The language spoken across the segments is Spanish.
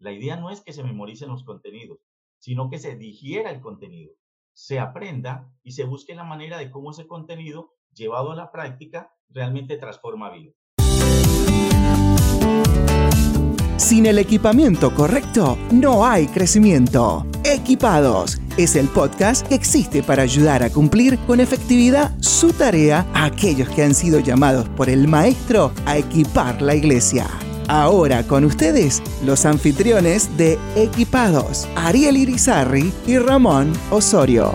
La idea no es que se memoricen los contenidos, sino que se digiera el contenido, se aprenda y se busque la manera de cómo ese contenido llevado a la práctica realmente transforma vida. Sin el equipamiento correcto, no hay crecimiento. Equipados es el podcast que existe para ayudar a cumplir con efectividad su tarea a aquellos que han sido llamados por el Maestro a equipar la iglesia. Ahora con ustedes, los anfitriones de Equipados, Ariel Irizarri y Ramón Osorio.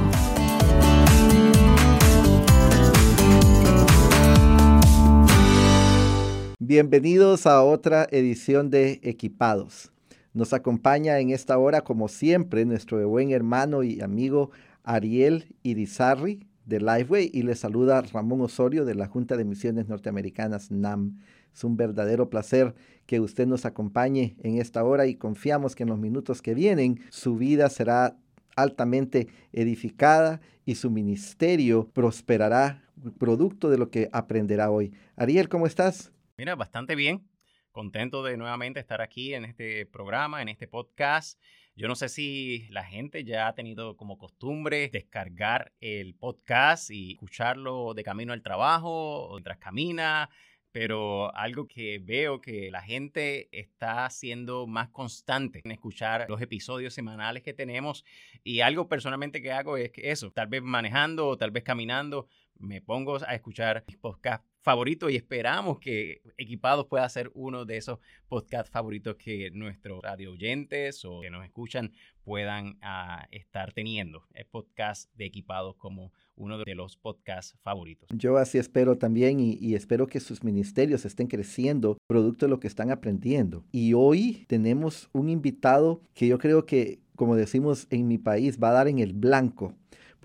Bienvenidos a otra edición de Equipados. Nos acompaña en esta hora, como siempre, nuestro buen hermano y amigo Ariel Irizarri de Lifeway y le saluda Ramón Osorio de la Junta de Misiones Norteamericanas NAM. Es un verdadero placer que usted nos acompañe en esta hora y confiamos que en los minutos que vienen su vida será altamente edificada y su ministerio prosperará producto de lo que aprenderá hoy. Ariel, ¿cómo estás? Mira, bastante bien. Contento de nuevamente estar aquí en este programa, en este podcast. Yo no sé si la gente ya ha tenido como costumbre descargar el podcast y escucharlo de camino al trabajo mientras camina, pero algo que veo que la gente está siendo más constante en escuchar los episodios semanales que tenemos y algo personalmente que hago es que eso, tal vez manejando o tal vez caminando, me pongo a escuchar mis podcasts favorito y esperamos que Equipados pueda ser uno de esos podcasts favoritos que nuestros radio oyentes o que nos escuchan puedan ah, estar teniendo. El podcast de Equipados como uno de los podcasts favoritos. Yo así espero también y, y, espero que sus ministerios estén creciendo producto de lo que están aprendiendo. Y hoy tenemos un invitado que yo creo que, como decimos en mi país, va a dar en el blanco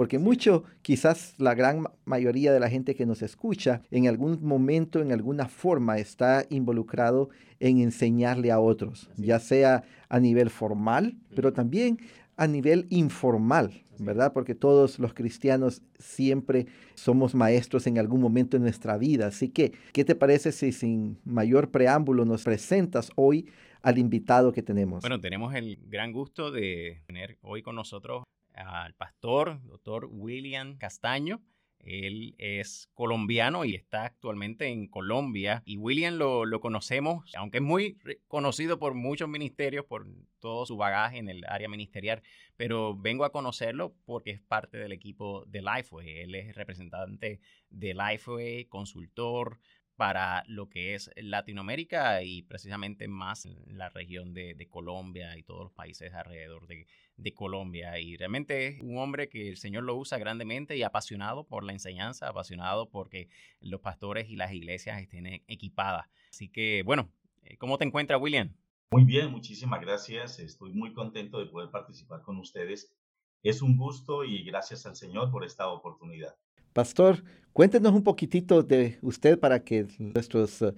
porque mucho, quizás la gran mayoría de la gente que nos escucha, en algún momento, en alguna forma, está involucrado en enseñarle a otros, ya sea a nivel formal, pero también a nivel informal, ¿verdad? Porque todos los cristianos siempre somos maestros en algún momento de nuestra vida. Así que, ¿qué te parece si sin mayor preámbulo nos presentas hoy al invitado que tenemos? Bueno, tenemos el gran gusto de tener hoy con nosotros al pastor, doctor William Castaño. Él es colombiano y está actualmente en Colombia. Y William lo, conocemos, aunque es muy conocido por muchos ministerios, por todo su bagaje en el área ministerial, pero vengo a conocerlo porque es parte del equipo de Lifeway. Él es representante de Lifeway, consultor, para lo que es Latinoamérica y precisamente más la región de, Colombia y todos los países alrededor de, Colombia. Y realmente es un hombre que el Señor lo usa grandemente y apasionado por la enseñanza, apasionado porque los pastores y las iglesias estén e, equipadas. Así que, bueno, eh, ¿cómo te encuentras, William? Muy bien, muchísimas gracias. Estoy muy contento de poder participar con ustedes. Es un gusto y gracias al Señor por esta oportunidad. Pastor, cuéntenos un poquitito de usted para que nuestros eh,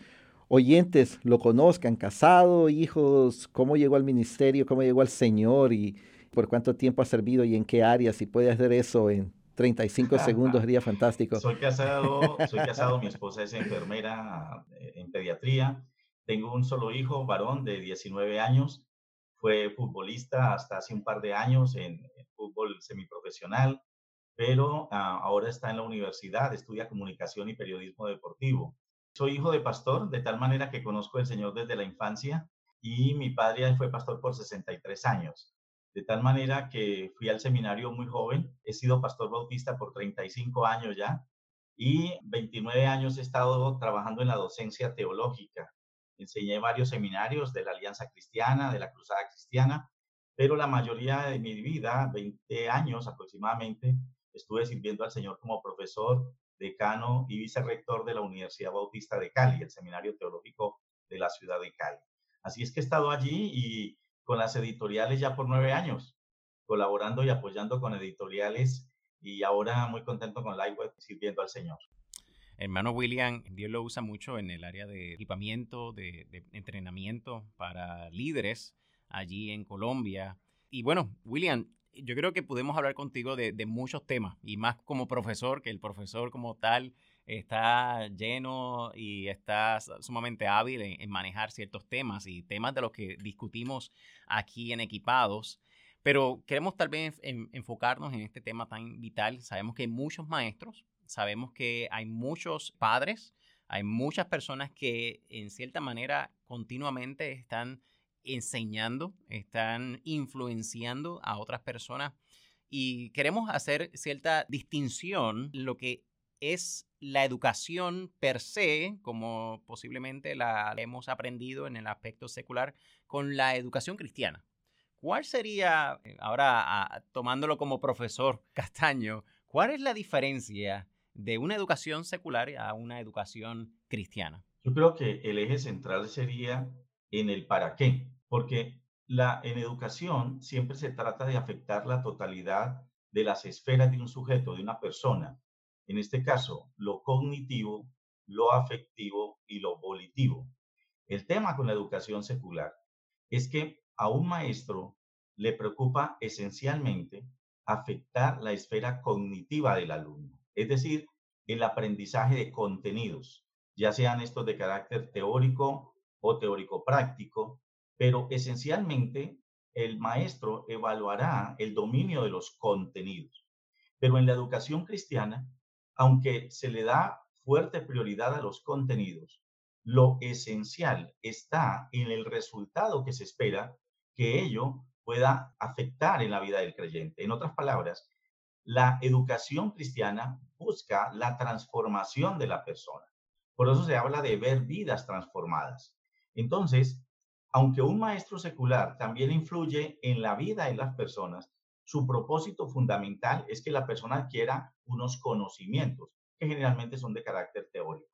oyentes lo conozcan, casado, hijos, cómo llegó al ministerio, cómo llegó al Señor y por cuánto tiempo ha servido y en qué área. Si puede hacer eso en 35 segundos, sería fantástico. Soy casado, soy casado, mi esposa es enfermera eh, en pediatría. Tengo un solo hijo, varón de 19 años. Fue futbolista hasta hace un par de años en, en fútbol semiprofesional pero ah, ahora está en la universidad, estudia comunicación y periodismo deportivo. Soy hijo de pastor, de tal manera que conozco al Señor desde la infancia y mi padre fue pastor por 63 años. De tal manera que fui al seminario muy joven, he sido pastor bautista por 35 años ya y 29 años he estado trabajando en la docencia teológica. Enseñé varios seminarios de la Alianza Cristiana, de la Cruzada Cristiana, pero la mayoría de mi vida, 20 años aproximadamente, estuve sirviendo al Señor como profesor, decano y vicerrector de la Universidad Bautista de Cali, el Seminario Teológico de la ciudad de Cali. Así es que he estado allí y con las editoriales ya por nueve años, colaborando y apoyando con editoriales y ahora muy contento con Lightweb sirviendo al Señor. Hermano William, Dios lo usa mucho en el área de equipamiento, de, de entrenamiento para líderes allí en Colombia. Y bueno, William, yo creo que podemos hablar contigo de, muchos temas y más como profesor, que el profesor como tal está lleno y está sumamente hábil en, manejar ciertos temas y temas de los que discutimos aquí en Equipados. Pero queremos tal vez enfocarnos en este tema tan vital. Sabemos que hay muchos maestros, sabemos que hay muchos padres, hay muchas personas que en cierta manera continuamente están enseñando, están influenciando a otras personas y queremos hacer cierta distinción lo que es la educación per se, como posiblemente la hemos aprendido en el aspecto secular, con la educación cristiana. ¿Cuál sería, eh, ahora ah, tomándolo como profesor Castaño, cuál es la diferencia de una educación secular a una educación cristiana? Yo creo que el eje central sería en el para qué, porque la, en educación siempre se trata de afectar la totalidad de las esferas de un sujeto, de una persona, en este caso, lo cognitivo, lo afectivo y lo volitivo. El tema con la educación secular es que a un maestro le preocupa esencialmente afectar la esfera cognitiva del alumno, es decir, el aprendizaje de contenidos, ya sean estos de carácter teórico o teórico práctico, pero esencialmente el maestro evaluará el dominio de los contenidos. Pero en la educación cristiana aunque se le da fuerte prioridad a los contenidos, lo esencial está en el resultado que se espera que ello pueda afectar en la vida del creyente. En otras palabras, la educación cristiana busca la transformación de la persona. Por eso se habla de ver vidas transformadas. Entonces, aunque un maestro secular también influye en la vida de las personas, su propósito fundamental es que la persona adquiera unos conocimientos que generalmente son de carácter teórico.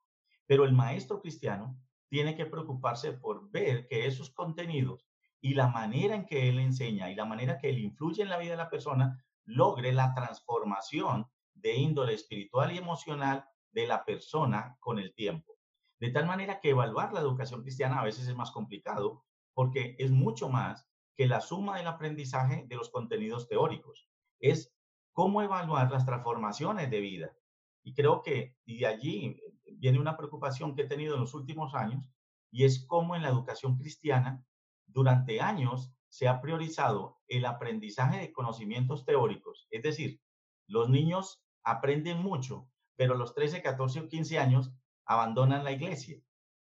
Pero el maestro cristiano tiene que preocuparse por ver que esos contenidos y la manera en que él enseña y la manera que él influye en la vida de la persona logre la transformación de índole espiritual y emocional de la persona con el tiempo. De tal manera que evaluar la educación cristiana a veces es más complicado porque es mucho más que la suma del aprendizaje de los contenidos teóricos. Es cómo evaluar las transformaciones de vida. Y creo que de allí viene una preocupación que he tenido en los últimos años y es cómo en la educación cristiana durante años se ha priorizado el aprendizaje de conocimientos teóricos. Es decir, los niños aprenden mucho, pero a los 13, 14 o 15 años abandonan la iglesia.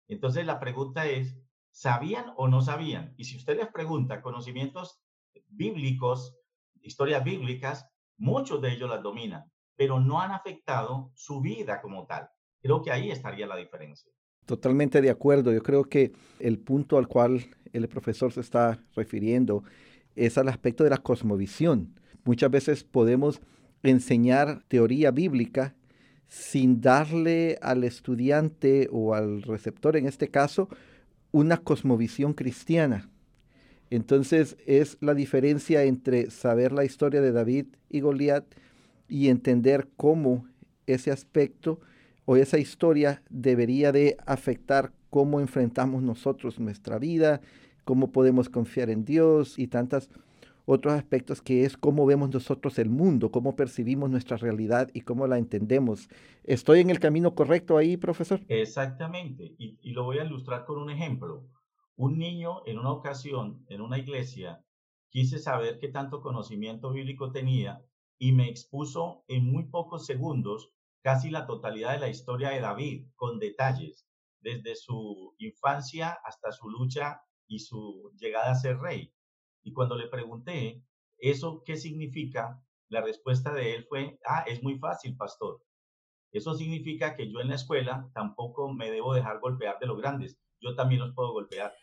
Entonces la pregunta es, ¿Sabían o no sabían? Y si usted les pregunta conocimientos bíblicos, historias bíblicas, muchos de ellos las dominan, pero no han afectado su vida como tal. Creo que ahí estaría la diferencia. Totalmente de acuerdo. Yo creo que el punto al cual el profesor se está refiriendo es al aspecto de la cosmovisión. Muchas veces podemos enseñar teoría bíblica sin darle al estudiante o al receptor, en este caso, una cosmovisión cristiana. Entonces es la diferencia entre saber la historia de David y Goliat y entender cómo ese aspecto o esa historia debería de afectar cómo enfrentamos nosotros nuestra vida, cómo podemos confiar en Dios y tantas otros aspectos que es cómo vemos nosotros el mundo, cómo percibimos nuestra realidad y cómo la entendemos. ¿Estoy en el camino correcto ahí, profesor? Exactamente, y, y lo voy a ilustrar con un ejemplo. Un niño en una ocasión, en una iglesia, quise saber qué tanto conocimiento bíblico tenía y me expuso en muy pocos segundos casi la totalidad de la historia de David, con detalles, desde su infancia hasta su lucha y su llegada a ser rey. Y cuando le pregunté, ¿eso qué significa? La respuesta de él fue, ah, es muy fácil, pastor. Eso significa que yo en la escuela tampoco me debo dejar golpear de los grandes. Yo también los puedo golpear.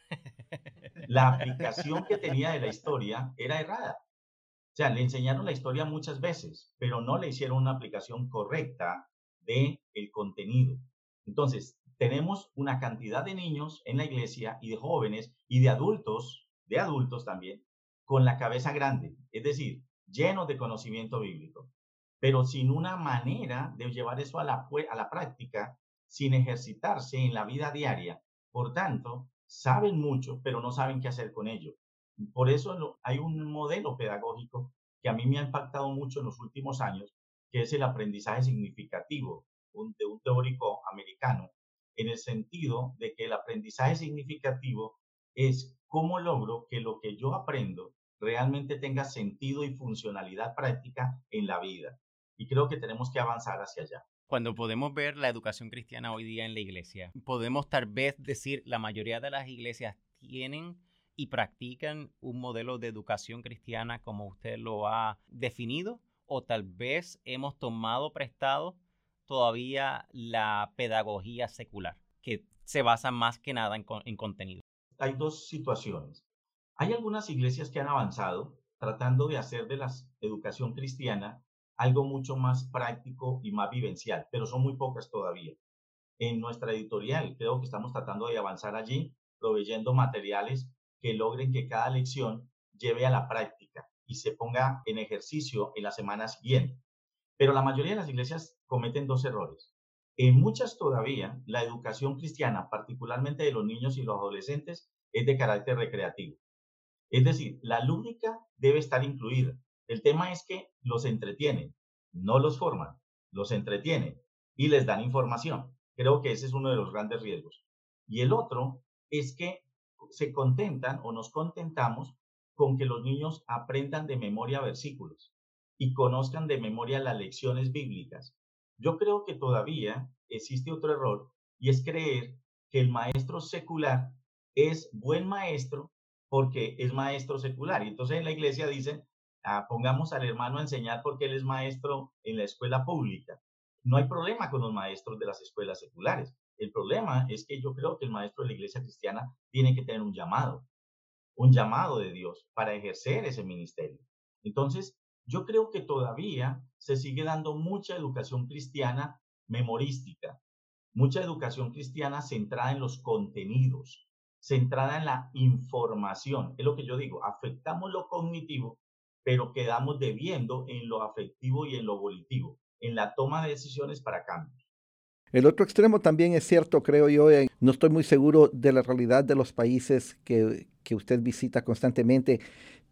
La aplicación que tenía de la historia era errada. O sea, le enseñaron la historia muchas veces, pero no le hicieron una aplicación correcta de el contenido. Entonces, tenemos una cantidad de niños en la iglesia y de jóvenes y de adultos, de adultos también, con la cabeza grande, es decir, lleno de conocimiento bíblico, pero sin una manera de llevar eso a la, a la práctica, sin ejercitarse en la vida diaria. Por tanto, saben mucho, pero no saben qué hacer con ello. Por eso hay un modelo pedagógico que a mí me ha impactado mucho en los últimos años, que es el aprendizaje significativo. de un teórico americano, en el sentido de que el aprendizaje significativo es cómo logro que lo que yo aprendo realmente tenga sentido y funcionalidad práctica en la vida. Y creo que tenemos que avanzar hacia allá. Cuando podemos ver la educación cristiana hoy día en la iglesia, podemos tal vez decir la mayoría de las iglesias tienen y practican un modelo de educación cristiana como usted lo ha definido o tal vez hemos tomado prestado todavía la pedagogía secular, que se basa más que nada en, contenido. Hay dos situaciones. Hay algunas iglesias que han avanzado tratando de hacer de la educación cristiana algo mucho más práctico y más vivencial, pero son muy pocas todavía. En nuestra editorial creo que estamos tratando de avanzar allí, proveyendo materiales que logren que cada lección lleve a la práctica y se ponga en ejercicio en la semana siguiente. Pero la mayoría de las iglesias cometen dos errores. En muchas todavía, la educación cristiana, particularmente de los niños y los adolescentes, es de carácter recreativo. Es decir, la lúdica debe estar incluida. El tema es que los entretienen, no los forman, los entretienen y les dan información. Creo que ese es uno de los grandes riesgos. Y el otro es que se contentan o nos contentamos con que los niños aprendan de memoria versículos y conozcan de memoria las lecciones bíblicas. Yo creo que todavía existe otro error y es creer que el maestro secular es buen maestro porque es maestro secular. Y entonces en la iglesia dicen, ah, pongamos al hermano a enseñar porque él es maestro en la escuela pública. No hay problema con los maestros de las escuelas seculares. El problema es que yo creo que el maestro de la iglesia cristiana tiene que tener un llamado, un llamado de Dios para ejercer ese ministerio. Entonces, yo creo que todavía se sigue dando mucha educación cristiana memorística, mucha educación cristiana centrada en los contenidos, centrada en la información. Es lo que yo digo, afectamos lo cognitivo, pero quedamos debiendo en lo afectivo y en lo volitivo, en la toma de decisiones para cambios. El otro extremo también es cierto, creo yo, no estoy muy seguro de la realidad de los países que, que usted visita constantemente,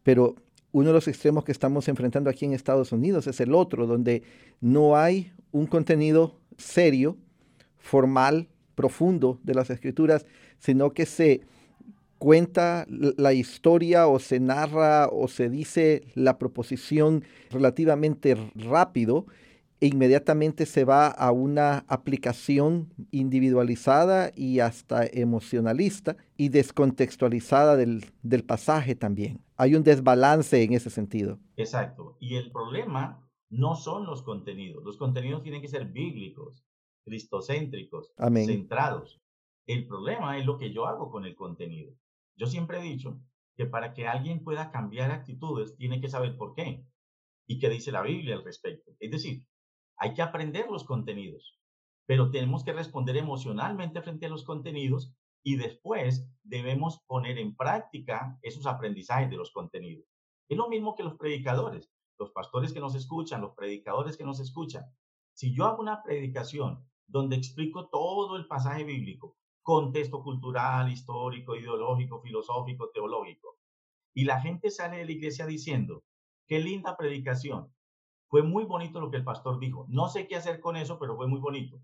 pero uno de los extremos que estamos enfrentando aquí en Estados Unidos es el otro, donde no hay un contenido serio, formal, profundo de las escrituras, sino que se cuenta la historia o se narra o se dice la proposición relativamente rápido e inmediatamente se va a una aplicación individualizada y hasta emocionalista y descontextualizada del, del, pasaje también. Hay un desbalance en ese sentido. Exacto. Y el problema no son los contenidos. Los contenidos tienen que ser bíblicos, cristocéntricos, centrados. El problema es lo que yo hago con el contenido. Yo siempre he dicho que para que alguien pueda cambiar actitudes, tiene que saber por qué y qué dice la Biblia al respecto. Es decir, hay que aprender los contenidos, pero tenemos que responder emocionalmente frente a los contenidos y después debemos poner en práctica esos aprendizajes de los contenidos. Es lo mismo que los predicadores, los pastores que nos escuchan, los predicadores que nos escuchan. Si yo hago una predicación donde explico todo el pasaje bíblico, contexto cultural, histórico, ideológico, filosófico, teológico, y la gente sale de la iglesia diciendo, qué linda predicación, fue muy bonito lo que el pastor dijo. No sé qué hacer con eso, pero fue muy bonito.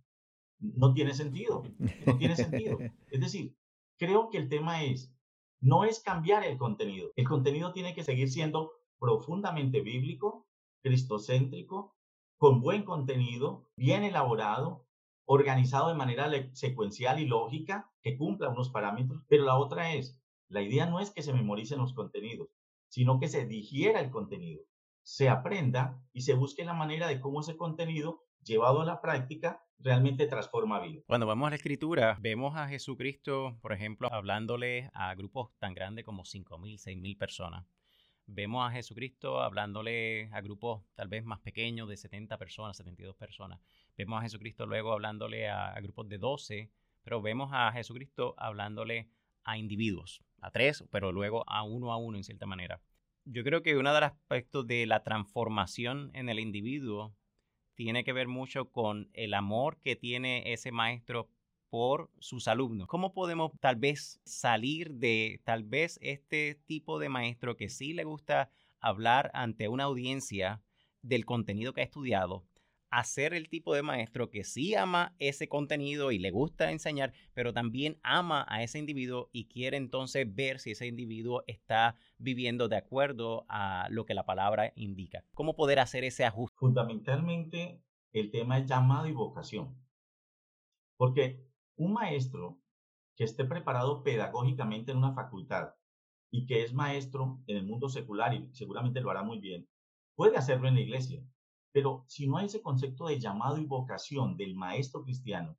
No tiene sentido. No tiene sentido. Es decir, creo que el tema es, no es cambiar el contenido. El contenido tiene que seguir siendo profundamente bíblico, cristocéntrico, con buen contenido, bien elaborado, organizado de manera secuencial y lógica, que cumpla unos parámetros. Pero la otra es, la idea no es que se memoricen los contenidos, sino que se digiera el contenido se aprenda y se busque la manera de cómo ese contenido llevado a la práctica realmente transforma vida. Cuando vamos a la escritura, vemos a Jesucristo, por ejemplo, hablándole a grupos tan grandes como 5.000, 6.000 personas. Vemos a Jesucristo hablándole a grupos tal vez más pequeños de 70 personas, 72 personas. Vemos a Jesucristo luego hablándole a, grupos de 12, pero vemos a Jesucristo hablándole a individuos, a tres, pero luego a uno a uno en cierta manera yo creo que uno de los aspectos de la transformación en el individuo tiene que ver mucho con el amor que tiene ese maestro por sus alumnos. ¿Cómo podemos tal vez salir de tal vez este tipo de maestro que sí le gusta hablar ante una audiencia del contenido que ha estudiado a ser el tipo de maestro que sí ama ese contenido y le gusta enseñar, pero también ama a ese individuo y quiere entonces ver si ese individuo está viviendo de acuerdo a lo que la palabra indica. ¿Cómo poder hacer ese ajuste? Fundamentalmente, el tema es llamado y vocación. Porque un maestro que esté preparado pedagógicamente en una facultad y que es maestro en el mundo secular y seguramente lo hará muy bien, puede hacerlo en la iglesia. Pero si no hay ese concepto de llamado y vocación del maestro cristiano,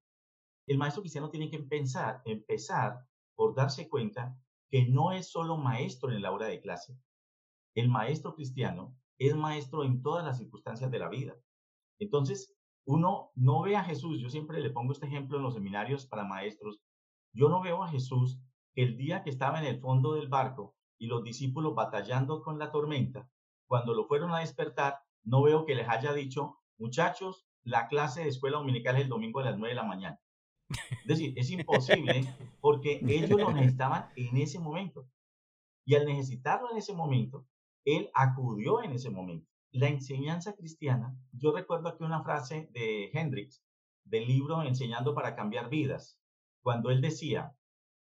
el maestro cristiano tiene que empezar, empezar por darse cuenta que no es solo maestro en la hora de clase. El maestro cristiano es maestro en todas las circunstancias de la vida. Entonces, uno no ve a Jesús, yo siempre le pongo este ejemplo en los seminarios para maestros, yo no veo a Jesús el día que estaba en el fondo del barco y los discípulos batallando con la tormenta, cuando lo fueron a despertar, no veo que les haya dicho, muchachos, la clase de escuela dominical es el domingo a las 9 de la mañana. Es decir, es imposible porque ellos lo necesitaban en ese momento. Y al necesitarlo en ese momento, él acudió en ese momento la enseñanza cristiana, yo recuerdo aquí una frase de Hendrix, del libro Enseñando para cambiar vidas, cuando él decía,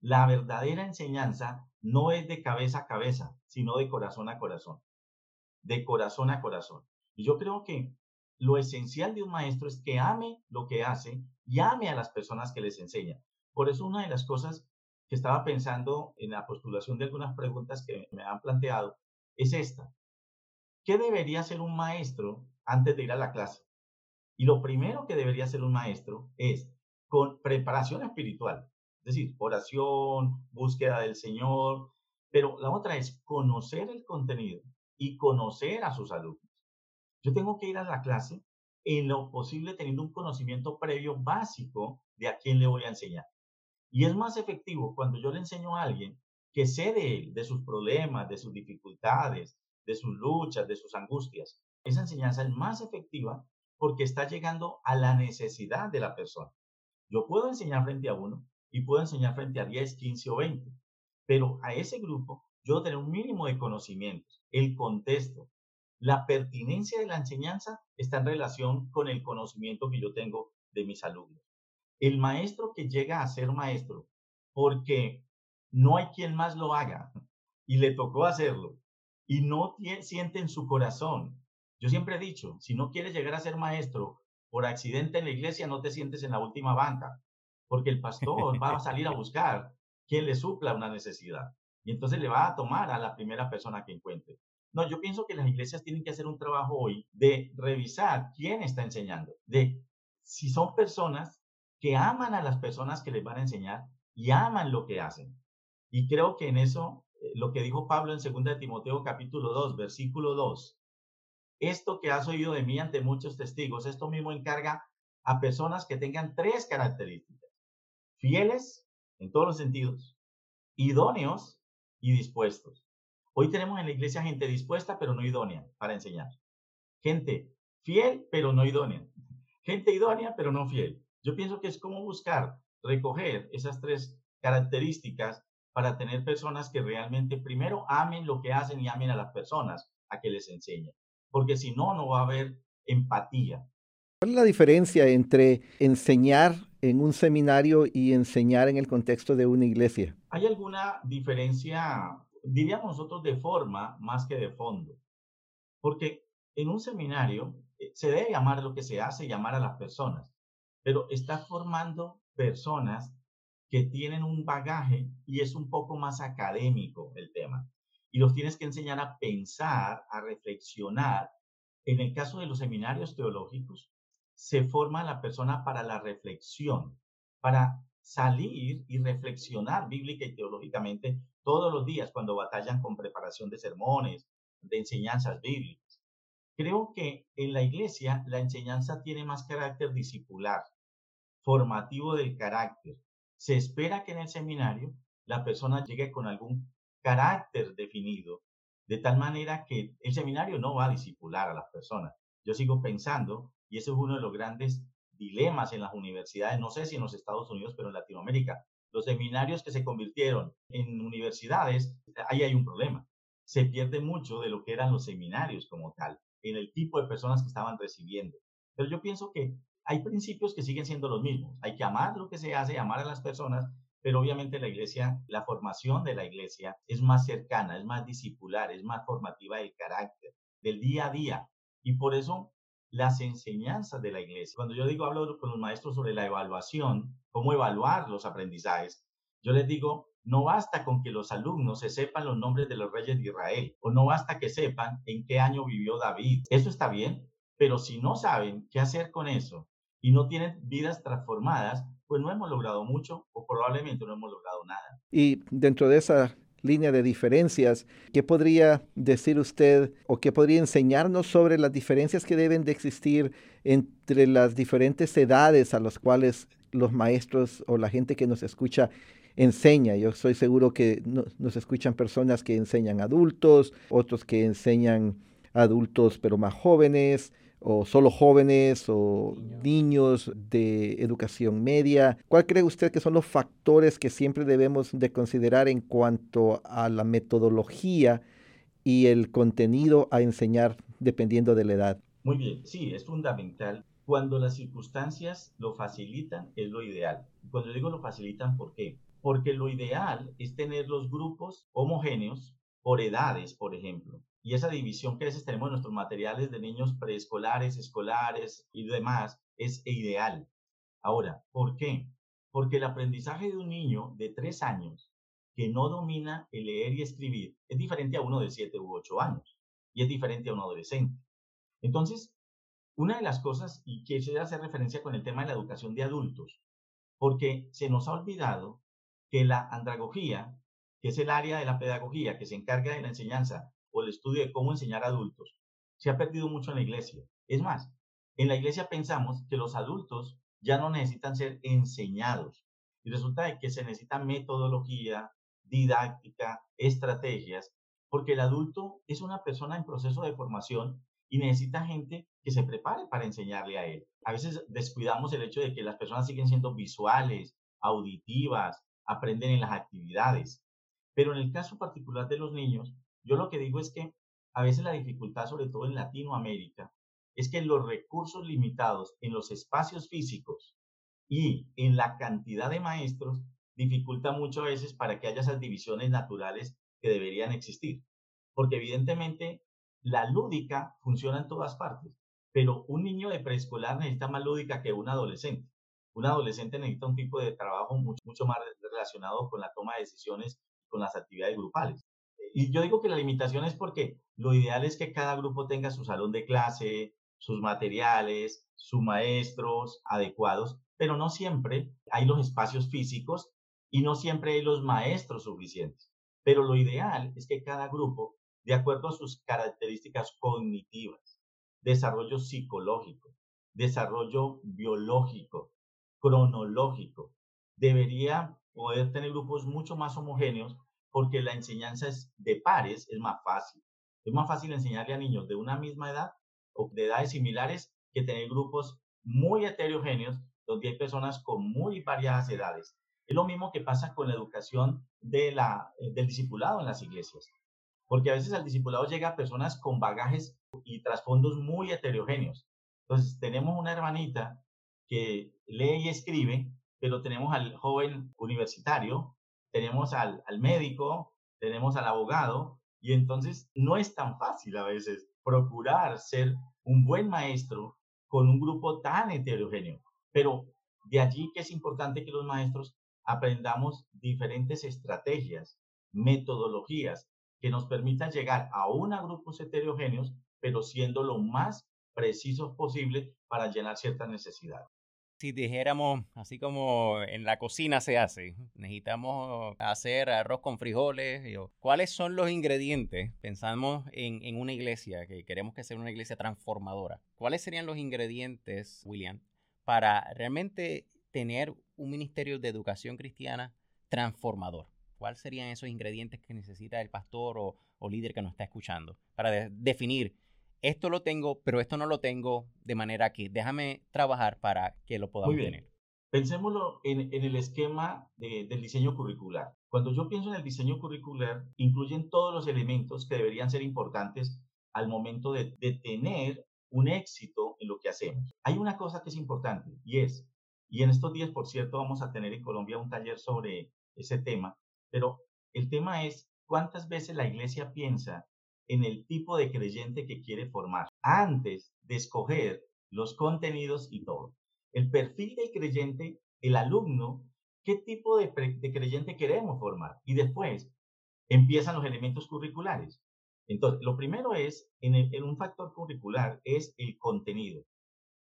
la verdadera enseñanza no es de cabeza a cabeza, sino de corazón a corazón, de corazón a corazón. Y yo creo que lo esencial de un maestro es que ame lo que hace y ame a las personas que les enseña. Por eso una de las cosas que estaba pensando en la postulación de algunas preguntas que me han planteado es esta. ¿Qué debería hacer un maestro antes de ir a la clase? Y lo primero que debería hacer un maestro es con preparación espiritual, es decir, oración, búsqueda del Señor, pero la otra es conocer el contenido y conocer a sus alumnos. Yo tengo que ir a la clase en lo posible teniendo un conocimiento previo básico de a quién le voy a enseñar. Y es más efectivo cuando yo le enseño a alguien que sé de sus problemas, de sus dificultades, de sus luchas, de sus angustias. Esa enseñanza es más efectiva porque está llegando a la necesidad de la persona. Yo puedo enseñar frente a uno y puedo enseñar frente a 10, 15 o 20, pero a ese grupo yo tener un mínimo de conocimientos, el contexto, la pertinencia de la enseñanza está en relación con el conocimiento que yo tengo de mis alumnos. El maestro que llega a ser maestro porque no hay quien más lo haga y le tocó hacerlo y no siente en su corazón. Yo siempre he dicho, si no quieres llegar a ser maestro por accidente en la iglesia, no te sientes en la última banca, porque el pastor va a salir a buscar quien le supla una necesidad y entonces le va a tomar a la primera persona que encuentre. No, yo pienso que las iglesias tienen que hacer un trabajo hoy de revisar quién está enseñando, de si son personas que aman a las personas que les van a enseñar y aman lo que hacen. Y creo que en eso lo que dijo Pablo en 2 de Timoteo capítulo 2, versículo 2. Esto que has oído de mí ante muchos testigos, esto mismo encarga a personas que tengan tres características. Fieles en todos los sentidos, idóneos y dispuestos. Hoy tenemos en la iglesia gente dispuesta pero no idónea para enseñar. Gente fiel pero no idónea. Gente idónea pero no fiel. Yo pienso que es como buscar recoger esas tres características para tener personas que realmente primero amen lo que hacen y amen a las personas a que les enseñen. Porque si no, no va a haber empatía. ¿Cuál es la diferencia entre enseñar en un seminario y enseñar en el contexto de una iglesia? Hay alguna diferencia, diríamos nosotros, de forma más que de fondo. Porque en un seminario eh, se debe llamar lo que se hace, llamar a las personas, pero está formando personas que tienen un bagaje y es un poco más académico el tema. Y los tienes que enseñar a pensar, a reflexionar. En el caso de los seminarios teológicos, se forma la persona para la reflexión, para salir y reflexionar bíblica y teológicamente todos los días cuando batallan con preparación de sermones, de enseñanzas bíblicas. Creo que en la iglesia la enseñanza tiene más carácter discipular, formativo del carácter, se espera que en el seminario la persona llegue con algún carácter definido, de tal manera que el seminario no va a disipular a las personas. Yo sigo pensando, y ese es uno de los grandes dilemas en las universidades, no sé si en los Estados Unidos, pero en Latinoamérica, los seminarios que se convirtieron en universidades, ahí hay un problema. Se pierde mucho de lo que eran los seminarios como tal, en el tipo de personas que estaban recibiendo. Pero yo pienso que hay principios que siguen siendo los mismos. Hay que amar lo que se hace, amar a las personas, pero obviamente la iglesia, la formación de la iglesia es más cercana, es más discipular, es más formativa del carácter, del día a día. Y por eso las enseñanzas de la iglesia, cuando yo digo, hablo con los maestros sobre la evaluación, cómo evaluar los aprendizajes, yo les digo, no basta con que los alumnos se sepan los nombres de los reyes de Israel, o no basta que sepan en qué año vivió David. Eso está bien, pero si no saben qué hacer con eso y no tienen vidas transformadas, pues no hemos logrado mucho o probablemente no hemos logrado nada. Y dentro de esa línea de diferencias, ¿qué podría decir usted o qué podría enseñarnos sobre las diferencias que deben de existir entre las diferentes edades a las cuales los maestros o la gente que nos escucha enseña. Yo estoy seguro que nos escuchan personas que enseñan adultos, otros que enseñan adultos pero más jóvenes, o solo jóvenes o niños de educación media. ¿Cuál cree usted que son los factores que siempre debemos de considerar en cuanto a la metodología y el contenido a enseñar dependiendo de la edad? Muy bien, sí, es fundamental. Cuando las circunstancias lo facilitan, es lo ideal. Cuando digo lo facilitan, ¿por qué? Porque lo ideal es tener los grupos homogéneos por edades, por ejemplo y esa división que a veces tenemos en nuestros materiales de niños preescolares, escolares y demás es ideal. Ahora, ¿por qué? Porque el aprendizaje de un niño de tres años que no domina el leer y escribir es diferente a uno de siete u ocho años y es diferente a un adolescente. Entonces, una de las cosas, y quisiera hacer referencia con el tema de la educación de adultos, porque se nos ha olvidado que la andragogía, que es el área de la pedagogía que se encarga de la enseñanza o el estudio de cómo enseñar a adultos, se ha perdido mucho en la iglesia. Es más, en la iglesia pensamos que los adultos ya no necesitan ser enseñados y resulta que se necesita metodología, didáctica, estrategias, porque el adulto es una persona en proceso de formación y necesita gente que se prepare para enseñarle a él. A veces descuidamos el hecho de que las personas siguen siendo visuales, auditivas, aprenden en las actividades. Pero en el caso particular de los niños, yo lo que digo es que a veces la dificultad, sobre todo en Latinoamérica, es que los recursos limitados en los espacios físicos y en la cantidad de maestros dificulta mucho a veces para que haya esas divisiones naturales que deberían existir. Porque evidentemente la lúdica funciona en todas partes, pero un niño de preescolar necesita más lúdica que un adolescente. Un adolescente necesita un tipo de trabajo mucho, mucho más relacionado con la toma de decisiones, con las actividades grupales y yo digo que la limitación es porque lo ideal es que cada grupo tenga su salón de clase, sus materiales, sus maestros adecuados, pero no siempre hay los espacios físicos y no siempre hay los maestros suficientes. Pero lo ideal es que cada grupo, de acuerdo a sus características cognitivas, desarrollo psicológico, desarrollo biológico, cronológico, debería poder tener grupos mucho más homogéneos porque la enseñanza es de pares es más fácil. Es más fácil enseñarle a niños de una misma edad o de edades similares que tener grupos muy heterogéneos donde hay personas con muy variadas edades. Es lo mismo que pasa con la educación de la, eh, del discipulado en las iglesias, porque a veces al discipulado llega personas con bagajes y trasfondos muy heterogéneos. Entonces tenemos una hermanita que lee y escribe, pero tenemos al joven universitario tenemos al, médico, tenemos al abogado, y entonces no es tan fácil a veces procurar ser un buen maestro con un grupo tan heterogéneo. Pero de allí que es importante que los maestros aprendamos diferentes estrategias, metodologías que nos permitan llegar a a grupos heterogéneos, pero siendo lo más precisos posible para llenar ciertas necesidades si dijéramos, así como en la cocina se hace, necesitamos hacer arroz con frijoles, ¿cuáles son los ingredientes? Pensamos en, una iglesia, que queremos que sea una iglesia transformadora. ¿Cuáles serían los ingredientes, William, para realmente tener un ministerio de educación cristiana transformador? ¿Cuáles serían esos ingredientes que necesita el pastor o líder que nos está escuchando para definir esto lo tengo, pero esto no lo tengo, de manera que déjame trabajar para que lo podamos Muy bien. tener. Pensémoslo en, el esquema del diseño curricular. Cuando yo pienso en el diseño curricular, incluyen todos los elementos que deberían ser importantes al momento de, de tener un éxito en lo que hacemos. Hay una cosa que es importante y es, y en estos días, por cierto, vamos a tener en Colombia un taller sobre ese tema, pero el tema es cuántas veces la iglesia piensa en el tipo de creyente que quiere formar antes de escoger los contenidos y todo. El perfil del creyente, el alumno, qué tipo de, creyente queremos formar. Y después empiezan los elementos curriculares. Entonces, lo primero es, en, en un factor curricular, es el contenido.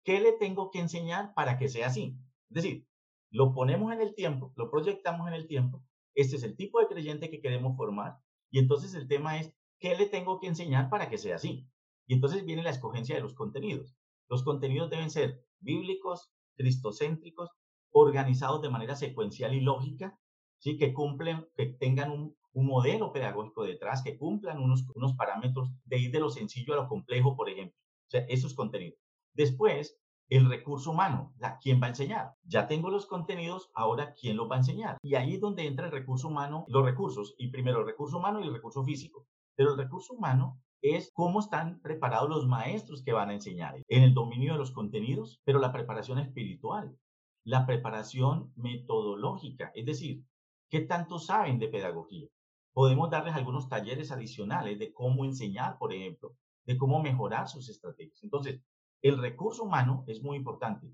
¿Qué le tengo que enseñar para que sea así? Es decir, lo ponemos en el tiempo, lo proyectamos en el tiempo. Este es el tipo de creyente que queremos formar. Y entonces el tema es, ¿qué le tengo que enseñar para que sea así? Y entonces viene la escogencia de los contenidos. Los contenidos deben ser bíblicos, cristocéntricos, organizados de manera secuencial y lógica, ¿sí? que cumplen, que tengan un, modelo pedagógico detrás, que cumplan unos, unos parámetros de ir de lo sencillo a lo complejo, por ejemplo. O sea, esos contenidos. Después, el recurso humano, ¿quién va a enseñar? Ya tengo los contenidos, ahora ¿quién los va a enseñar? Y ahí es donde entra el recurso humano, los recursos, y primero el recurso humano y el recurso físico. Pero el recurso humano es cómo están preparados los maestros que van a enseñar en el dominio de los contenidos, pero la preparación espiritual, la preparación metodológica, es decir, ¿qué tanto saben de pedagogía? Podemos darles algunos talleres adicionales de cómo enseñar, por ejemplo, de cómo mejorar sus estrategias. Entonces, el recurso humano es muy importante.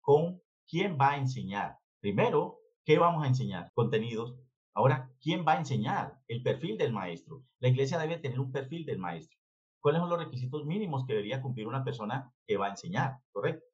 ¿Con quién va a enseñar? Primero, ¿qué vamos a enseñar? Contenidos, Ahora, ¿quién va a enseñar? El perfil del maestro. La iglesia debe tener un perfil del maestro. ¿Cuáles son los requisitos mínimos que debería cumplir una persona que va a enseñar? ¿Correcto?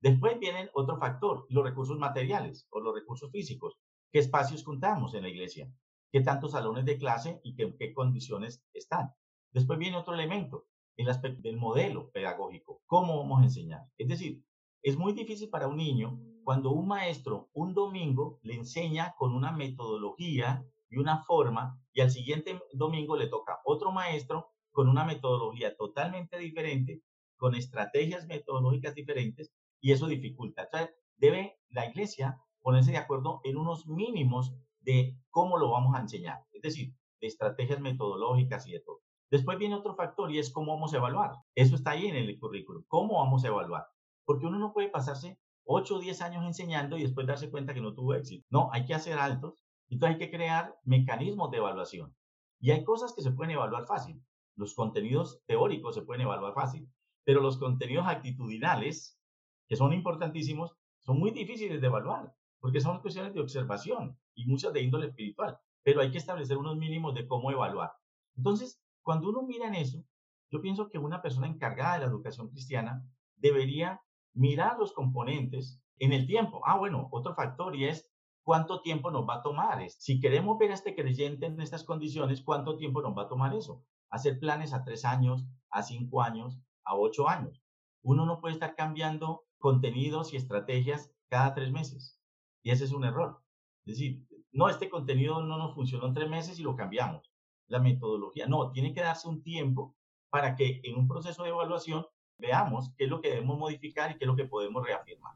Después viene otro factor, los recursos materiales o los recursos físicos. ¿Qué espacios contamos en la iglesia? ¿Qué tantos salones de clase y qué, qué condiciones están? Después viene otro elemento, el aspecto del modelo pedagógico. ¿Cómo vamos a enseñar? Es decir, es muy difícil para un niño cuando un maestro un domingo le enseña con una metodología y una forma y al siguiente domingo le toca otro maestro con una metodología totalmente diferente, con estrategias metodológicas diferentes y eso dificulta. Entonces, debe la iglesia ponerse de acuerdo en unos mínimos de cómo lo vamos a enseñar, es decir, de estrategias metodológicas y de todo. Después viene otro factor y es cómo vamos a evaluar. Eso está ahí en el currículum. ¿Cómo vamos a evaluar? Porque uno no puede pasarse 8 o 10 años enseñando y después darse cuenta que no tuvo éxito. No, hay que hacer altos. Entonces hay que crear mecanismos de evaluación. Y hay cosas que se pueden evaluar fácil. Los contenidos teóricos se pueden evaluar fácil, pero los contenidos actitudinales, que son importantísimos, son muy difíciles de evaluar, porque son cuestiones de observación y muchas de índole espiritual, pero hay que establecer unos mínimos de cómo evaluar. Entonces, cuando uno mira en eso, yo pienso que una persona encargada de la educación cristiana debería mirar los componentes en el tiempo. Ah, bueno, otro factor y es cuánto tiempo nos va a tomar. Si queremos ver a este creyente en estas condiciones, ¿cuánto tiempo nos va a tomar eso? Hacer planes a tres años, a cinco años, a ocho años. Uno no puede estar cambiando contenidos y estrategias cada tres meses. Y ese es un error. Es decir, no, este contenido no nos funcionó en tres meses y lo cambiamos. La metodología, no, tiene que darse un tiempo para que en un proceso de evaluación veamos qué es lo que debemos modificar y qué es lo que podemos reafirmar.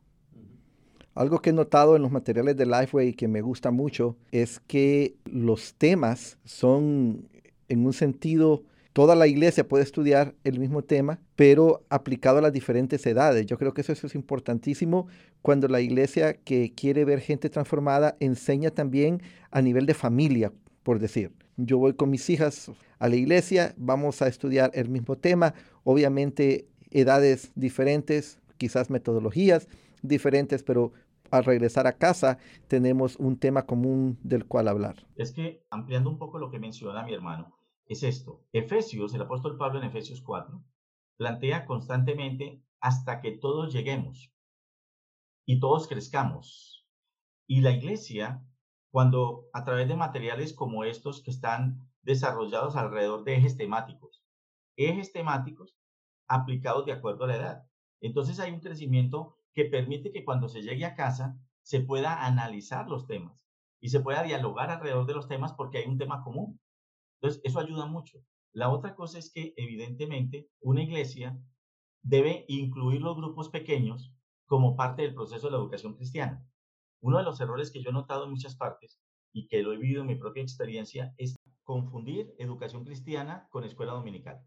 Algo que he notado en los materiales de Lifeway que me gusta mucho es que los temas son en un sentido, toda la iglesia puede estudiar el mismo tema, pero aplicado a las diferentes edades. Yo creo que eso, eso es importantísimo cuando la iglesia que quiere ver gente transformada enseña también a nivel de familia, por decir. Yo voy con mis hijas a la iglesia, vamos a estudiar el mismo tema. Obviamente edades diferentes, quizás metodologías diferentes, pero al regresar a casa tenemos un tema común del cual hablar. Es que ampliando un poco lo que menciona mi hermano, es esto. Efesios, el apóstol Pablo en Efesios 4, plantea constantemente hasta que todos lleguemos y todos crezcamos. Y la iglesia, cuando a través de materiales como estos que están desarrollados alrededor de ejes temáticos, ejes temáticos aplicados de acuerdo a la edad. Entonces hay un crecimiento que permite que cuando se llegue a casa se pueda analizar los temas y se pueda dialogar alrededor de los temas porque hay un tema común. Entonces, eso ayuda mucho. La otra cosa es que evidentemente una iglesia debe incluir los grupos pequeños como parte del proceso de la educación cristiana. Uno de los errores que yo he notado en muchas partes y que lo he vivido en mi propia experiencia es confundir educación cristiana con escuela dominical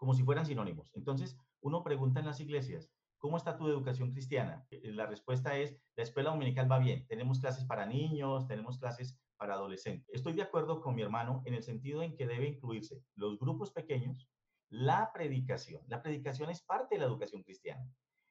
como si fueran sinónimos. Entonces, uno pregunta en las iglesias, ¿cómo está tu educación cristiana? Eh, la respuesta es, la escuela dominical va bien, tenemos clases para niños, tenemos clases para adolescentes. Estoy de acuerdo con mi hermano en el sentido en que debe incluirse los grupos pequeños, la predicación. La predicación es parte de la educación cristiana.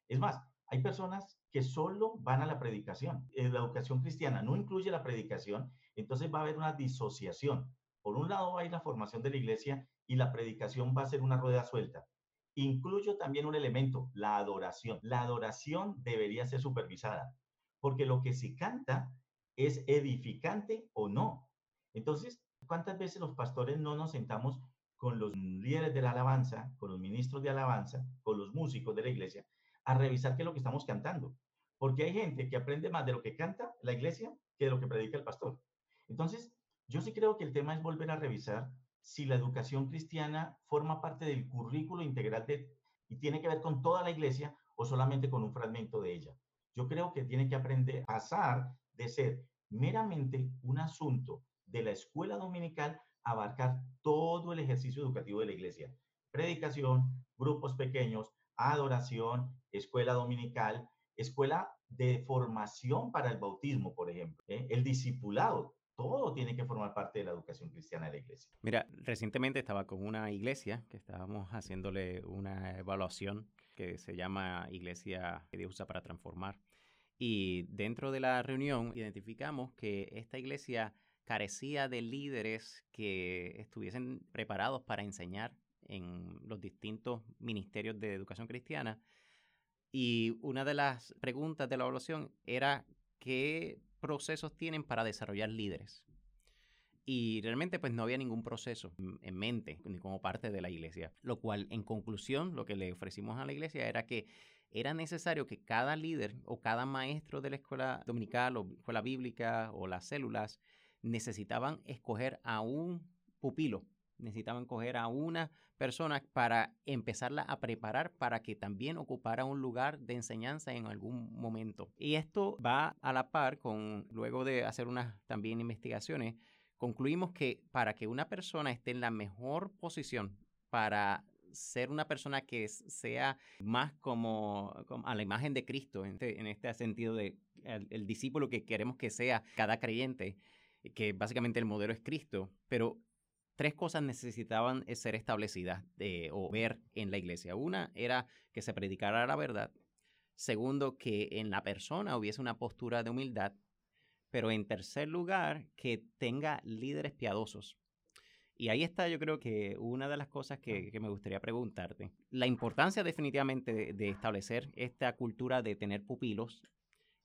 Es más, hay personas que solo van a la predicación. Eh, la educación cristiana no incluye la predicación, entonces va a haber una disociación. Por un lado va a ir la formación de la iglesia y la predicación va a ser una rueda suelta. Incluyo también un elemento, la adoración. La adoración debería ser supervisada, porque lo que se canta es edificante o no. Entonces, ¿cuántas veces los pastores no nos sentamos con los líderes de la alabanza, con los ministros de alabanza, con los músicos de la iglesia, a revisar qué es lo que estamos cantando? Porque hay gente que aprende más de lo que canta la iglesia que de lo que predica el pastor. Entonces, yo sí creo que el tema es volver a revisar si la educación cristiana forma parte del currículo integral y tiene que ver con toda la iglesia o solamente con un fragmento de ella. Yo creo que tiene que aprender a pasar de ser meramente un asunto de la escuela dominical abarcar todo el ejercicio educativo de la iglesia. Predicación, grupos pequeños, adoración, escuela dominical, escuela de formación para el bautismo, por ejemplo, ¿eh? el discipulado. Todo tiene que formar parte de la educación cristiana de la iglesia. Mira, recientemente estaba con una iglesia que estábamos haciéndole una evaluación que se llama Iglesia que Dios usa para transformar. Y dentro de la reunión identificamos que esta iglesia carecía de líderes que estuviesen preparados para enseñar en los distintos ministerios de educación cristiana. Y una de las preguntas de la evaluación era qué procesos tienen para desarrollar líderes. Y realmente pues no había ningún proceso en mente ni como parte de la iglesia. Lo cual en conclusión lo que le ofrecimos a la iglesia era que era necesario que cada líder o cada maestro de la escuela dominical o escuela bíblica o las células necesitaban escoger a un pupilo, necesitaban escoger a una persona para empezarla a preparar para que también ocupara un lugar de enseñanza en algún momento. Y esto va a la par con, luego de hacer unas también investigaciones, concluimos que para que una persona esté en la mejor posición para ser una persona que sea más como, a la imagen de Cristo, en este, este sentido de el, discípulo que queremos que sea cada creyente, que básicamente el modelo es Cristo, pero tres cosas necesitaban ser establecidas de, o ver en la iglesia. Una era que se predicara la verdad. Segundo, que en la persona hubiese una postura de humildad. Pero en tercer lugar, que tenga líderes piadosos. Y ahí está, yo creo que una de las cosas que, me gustaría preguntarte. La importancia definitivamente de, establecer esta cultura de tener pupilos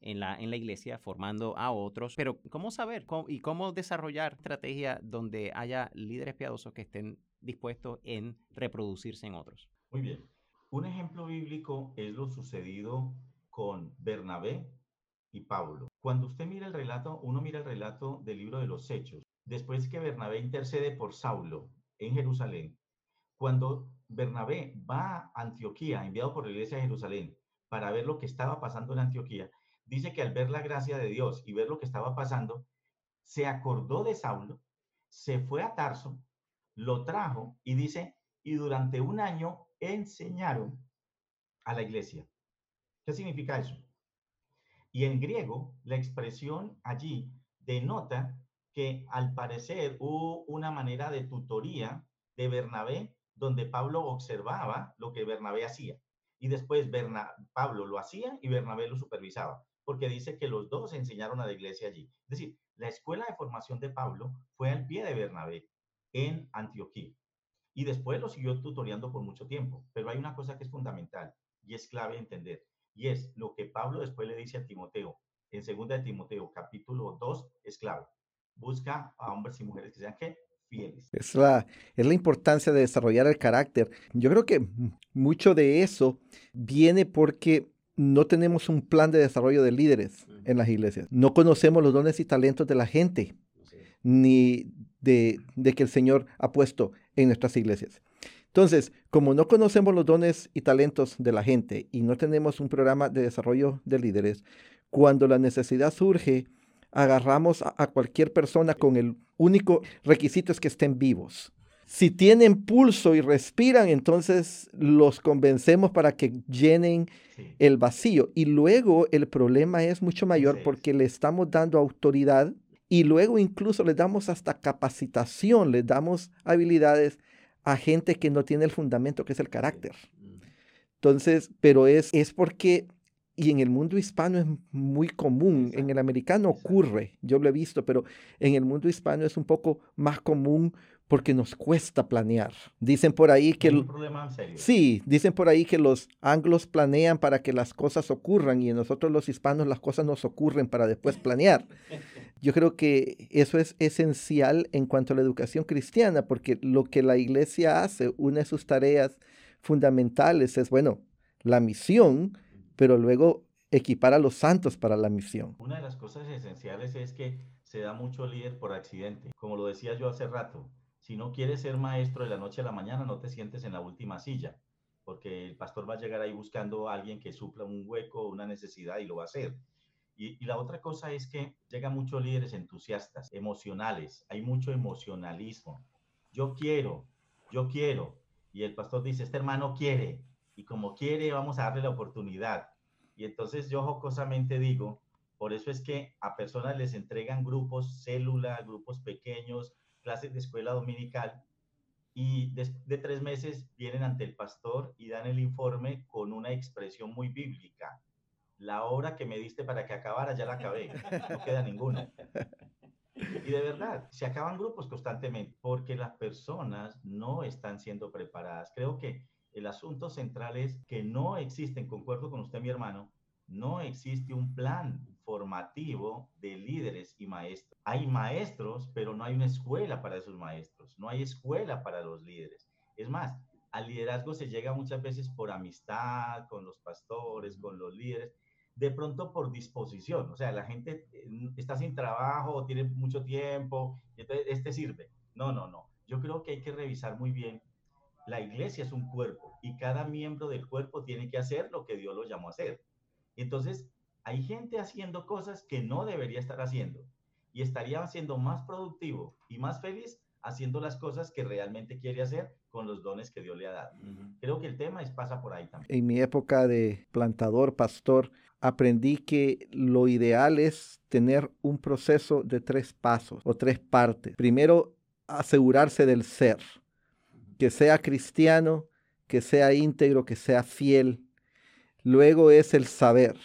en la, en la iglesia, formando a otros. Pero, ¿cómo saber y cómo desarrollar estrategias donde haya líderes piadosos que estén dispuestos en reproducirse en otros? Muy bien. Un ejemplo bíblico es lo sucedido con Bernabé y Pablo. Cuando usted mira el relato, uno mira el relato del libro de los Hechos, después que Bernabé intercede por Saulo en Jerusalén, cuando Bernabé va a Antioquía, enviado por la iglesia de Jerusalén, para ver lo que estaba pasando en Antioquía, dice que al ver la gracia de Dios y ver lo que estaba pasando, se acordó de Saulo, se fue a Tarso, lo trajo y dice, y durante un año enseñaron a la iglesia. ¿Qué significa eso? Y en griego, la expresión allí denota que al parecer hubo una manera de tutoría de Bernabé donde Pablo observaba lo que Bernabé hacía. Y después Pablo lo hacía y Bernabé lo supervisaba, porque dice que los dos enseñaron a la iglesia allí. Es decir, la escuela de formación de Pablo fue al pie de Bernabé en Antioquía. Y después lo siguió tutoreando por mucho tiempo. Pero hay una cosa que es fundamental y es clave entender. Y es lo que Pablo después le dice a Timoteo. En 2 de Timoteo, capítulo 2, es clave busca a hombres y mujeres que sean fieles. Es la, es la importancia de desarrollar el carácter. Yo creo que mucho de eso viene porque no tenemos un plan de desarrollo de líderes en las iglesias. No conocemos los dones y talentos de la gente, ni de, de que el Señor ha puesto en nuestras iglesias. Entonces, como no conocemos los dones y talentos de la gente y no tenemos un programa de desarrollo de líderes, cuando la necesidad surge, agarramos a, cualquier persona con el único requisito es que estén vivos. Si tienen pulso y respiran, entonces los convencemos para que llenen el vacío. Y luego el problema es mucho mayor porque le estamos dando autoridad y luego incluso le damos hasta capacitación, le damos habilidades a gente que no tiene el fundamento que es el carácter. Entonces, pero es, es porque, y en el mundo hispano es muy común, en el americano ocurre, yo lo he visto, pero en el mundo hispano es un poco más común porque nos cuesta planear. Dicen por ahí que... un problema serio. Sí, dicen por ahí que los anglos planean para que las cosas ocurran y nosotros los hispanos las cosas nos ocurren para después planear. Yo creo que eso es esencial en cuanto a la educación cristiana, porque lo que la iglesia hace, una de sus tareas fundamentales es, bueno, la misión, pero luego equipar a los santos para la misión. Una de las cosas esenciales es que se da mucho líder por accidente, como lo decía yo hace rato si no quieres ser maestro de la noche a la mañana, no te sientes en la última silla, porque el pastor va a llegar ahí buscando a alguien que supla un hueco, una necesidad y lo va a hacer. Y, la otra cosa es que llegan muchos líderes entusiastas, emocionales, hay mucho emocionalismo. Yo quiero, yo quiero. Y el pastor dice, este hermano quiere, y como quiere, vamos a darle la oportunidad. Y entonces yo jocosamente digo, por eso es que a personas les entregan grupos, células, grupos pequeños, clases de escuela dominical y de, tres meses vienen ante el pastor y dan el informe con una expresión muy bíblica. La obra que me diste para que acabara, ya la acabé, no queda ninguna. Y de verdad, se acaban grupos constantemente porque las personas no están siendo preparadas. Creo que el asunto central es que no existen, concuerdo con usted, mi hermano, no existe un plan formativo de líderes y maestros. Hay maestros, pero no hay una escuela para esos maestros, no hay escuela para los líderes. Es más, al liderazgo se llega muchas veces por amistad con los pastores, con los líderes, de pronto por disposición, o sea, la gente eh, está sin trabajo, tiene mucho tiempo, entonces este sirve. No, no, no. Yo creo que hay que revisar muy bien. La iglesia es un cuerpo y cada miembro del cuerpo tiene que hacer lo que Dios lo llamó a hacer. Entonces, hay gente haciendo cosas que no debería estar haciendo y estaría siendo más productivo y más feliz haciendo las cosas que realmente quiere hacer con los dones que Dios le ha dado. Creo que el tema es pasa por ahí también. En mi época de plantador, pastor, aprendí que lo ideal es tener un proceso de tres pasos o tres partes. Primero, asegurarse del ser, que sea cristiano, que sea íntegro, que sea fiel. Luego es el saber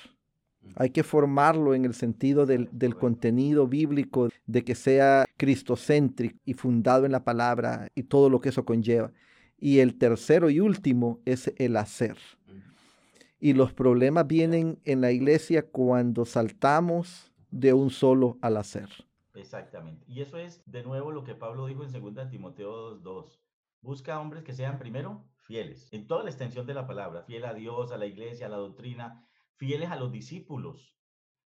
hay que formarlo en el sentido del, contenido bíblico, de que sea cristocéntrico y fundado en la palabra y todo lo que eso conlleva. Y el tercero y último es el hacer. Y los problemas vienen en la iglesia cuando saltamos de un solo al hacer. Exactamente. Y eso es de nuevo lo que Pablo dijo en 2 Timoteo 2.2. Busca hombres que sean primero fieles, en toda la extensión de la palabra, fiel a Dios, a la iglesia, a la doctrina, fieles a los discípulos,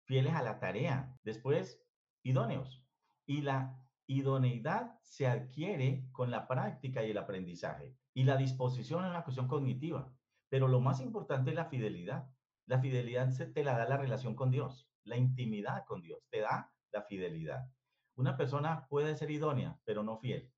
fieles a la tarea, después idóneos. Y la idoneidad se adquiere con la práctica y el aprendizaje. Y la disposición es una cuestión cognitiva. Pero lo más importante es la fidelidad. La fidelidad se te la da la relación con Dios, la intimidad con Dios, te da la fidelidad. Una persona puede ser idónea, pero no fiel.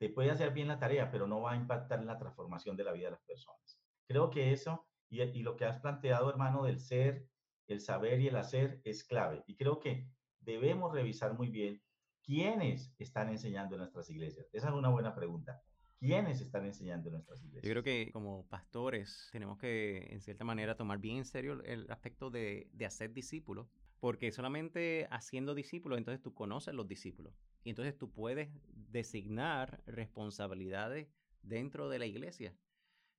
Te puede hacer bien la tarea, pero no va a impactar en la transformación de la vida de las personas. Creo que eso y, lo que has planteado, hermano, del ser, el saber y el hacer es clave. Y creo que debemos revisar muy bien quiénes están enseñando en nuestras iglesias. Esa es una buena pregunta. ¿Quiénes están enseñando en nuestras iglesias? Yo creo que como pastores tenemos que, en cierta manera, tomar bien en serio el aspecto de, de hacer discípulos, porque solamente haciendo discípulos, entonces tú conoces los discípulos. Y entonces tú puedes designar responsabilidades dentro de la iglesia.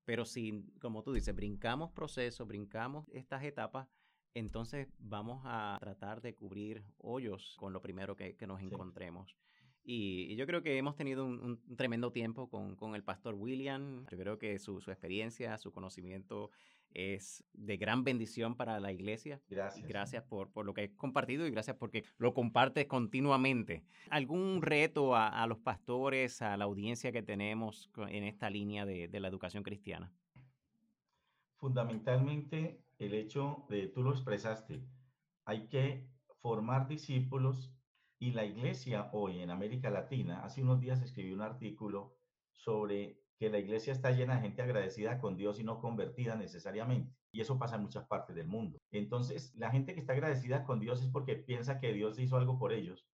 Pero si, como tú dices, brincamos procesos, brincamos estas etapas, entonces vamos a tratar de cubrir hoyos con lo primero que, nos encontremos. Y, yo creo que hemos tenido un, tremendo tiempo con, el pastor William. Yo creo que su, su experiencia, su conocimiento es de gran bendición para la iglesia. Gracias. Gracias por, por lo que he compartido y gracias porque lo compartes continuamente. ¿Algún reto a, los pastores, a la audiencia que tenemos en esta línea de, de la educación cristiana? Fundamentalmente el hecho de, tú lo expresaste, hay que formar discípulos y la iglesia hoy en América Latina, hace unos días escribí un artículo sobre que la iglesia está llena de gente agradecida con Dios y no convertida necesariamente. Y eso pasa en muchas partes del mundo. Entonces, la gente que está agradecida con Dios es porque piensa que Dios hizo algo por ellos,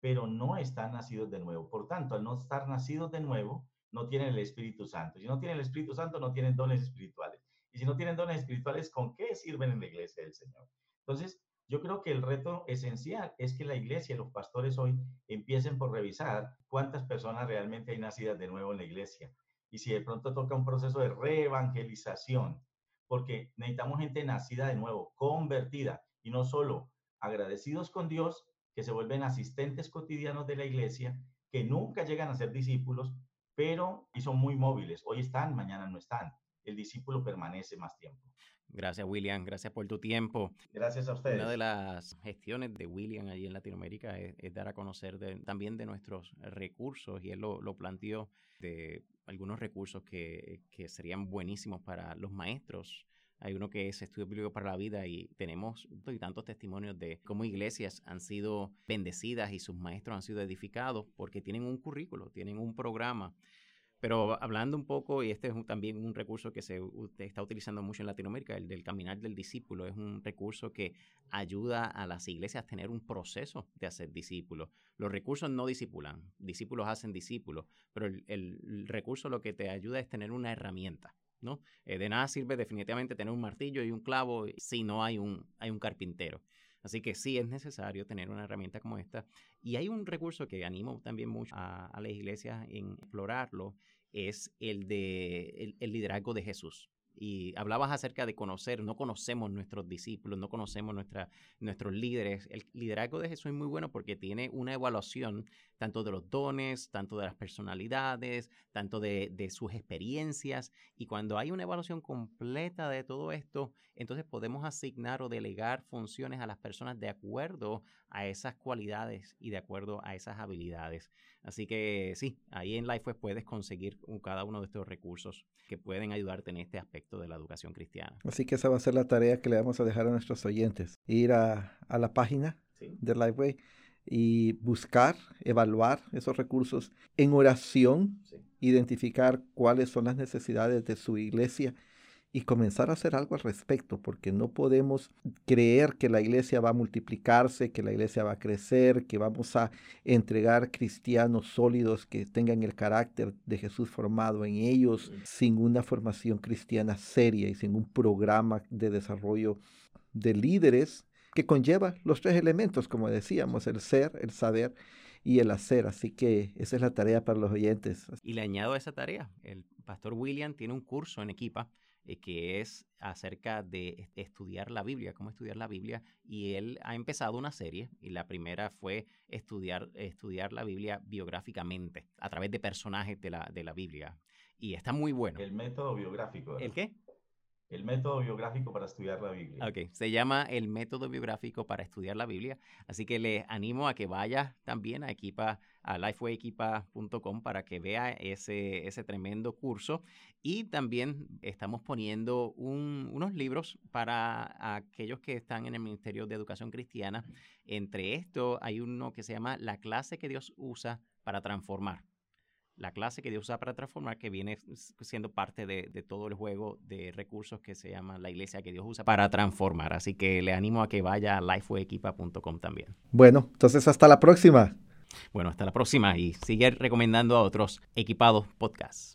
pero no están nacidos de nuevo. Por tanto, al no estar nacidos de nuevo, no tienen el Espíritu Santo. Si no tienen el Espíritu Santo, no tienen dones espirituales. Y si no tienen dones espirituales, ¿con qué sirven en la iglesia del Señor? Entonces, yo creo que el reto esencial es que la iglesia y los pastores hoy empiecen por revisar cuántas personas realmente hay nacidas de nuevo en la iglesia. Y si de pronto toca un proceso de reevangelización, porque necesitamos gente nacida de nuevo, convertida, y no solo agradecidos con Dios, que se vuelven asistentes cotidianos de la iglesia, que nunca llegan a ser discípulos, pero y son muy móviles. Hoy están, mañana no están. El discípulo permanece más tiempo. Gracias, William. Gracias por tu tiempo. Gracias a ustedes. Una de las gestiones de William allí en Latinoamérica es, dar a conocer también de nuestros recursos, y él lo, lo planteó, de algunos recursos que, que, serían buenísimos para los maestros. Hay uno que es Estudio Bíblico para la Vida y tenemos tantos testimonios de cómo iglesias han sido bendecidas y sus maestros han sido edificados porque tienen un currículo, tienen un programa pero hablando un poco, y este es también un recurso que se está utilizando mucho en Latinoamérica, el del caminar del discípulo, es un recurso que ayuda a las iglesias a tener un proceso de hacer discípulos. Los recursos no discipulan, discípulos hacen discípulos, pero el, recurso lo que te ayuda es tener una herramienta. ¿no? Eh, de nada sirve definitivamente tener un martillo y un clavo si no hay un, hay un carpintero. Así que sí es necesario tener una herramienta como esta. Y hay un recurso que animo también mucho a, a las iglesias en explorarlo, es el de el liderazgo de Jesús y hablabas acerca de conocer, no conocemos nuestros discípulos, no conocemos nuestra, nuestros líderes. El liderazgo de Jesús es muy bueno porque tiene una evaluación tanto de los dones, tanto de las personalidades, tanto de, de sus experiencias. Y cuando hay una evaluación completa de todo esto, entonces podemos asignar o delegar funciones a las personas de acuerdo a esas cualidades y de acuerdo a esas habilidades. Así que sí, ahí en LifeWeb puedes conseguir cada uno de estos recursos que pueden ayudarte en este aspecto de la educación cristiana. Así que esa va a ser la tarea que le vamos a dejar a nuestros oyentes. Ir a, la página de LifeWay y buscar, evaluar esos recursos en oración, identificar cuáles son las necesidades de su iglesia y comenzar a hacer algo al respecto, porque no podemos creer que la iglesia va a multiplicarse, que la iglesia va a crecer, que vamos a entregar cristianos sólidos que tengan el carácter de Jesús formado en ellos, sin una formación cristiana seria y sin un programa de desarrollo de líderes que conlleva los tres elementos, como decíamos, el ser, el saber y el hacer. Así que esa es la tarea para los oyentes. Y le añado a esa tarea, el pastor William tiene un curso en Equipa eh, que es acerca de estudiar la Biblia, cómo estudiar la Biblia, y él ha empezado una serie, y la primera fue estudiar, estudiar la Biblia biográficamente, a través de personajes de la, de la Biblia, y está muy bueno. El método biográfico. ¿El qué? El método biográfico para estudiar la Biblia. Ok, se llama el método biográfico para estudiar la Biblia. Así que les animo a que vaya también a Equipa, a lifewayequipa.com para que vea ese, ese tremendo curso. Y también estamos poniendo unos libros para aquellos que están en el Ministerio de Educación Cristiana. Entre estos hay uno que se llama La clase que Dios usa para transformar la clase que Dios usa para transformar, que viene siendo parte de, todo el juego de recursos que se llama la iglesia que Dios usa para transformar. Así que le animo a que vaya a lifewayequipa.com también. Bueno, entonces hasta la próxima. Bueno, hasta la próxima y sigue recomendando a otros equipados podcasts.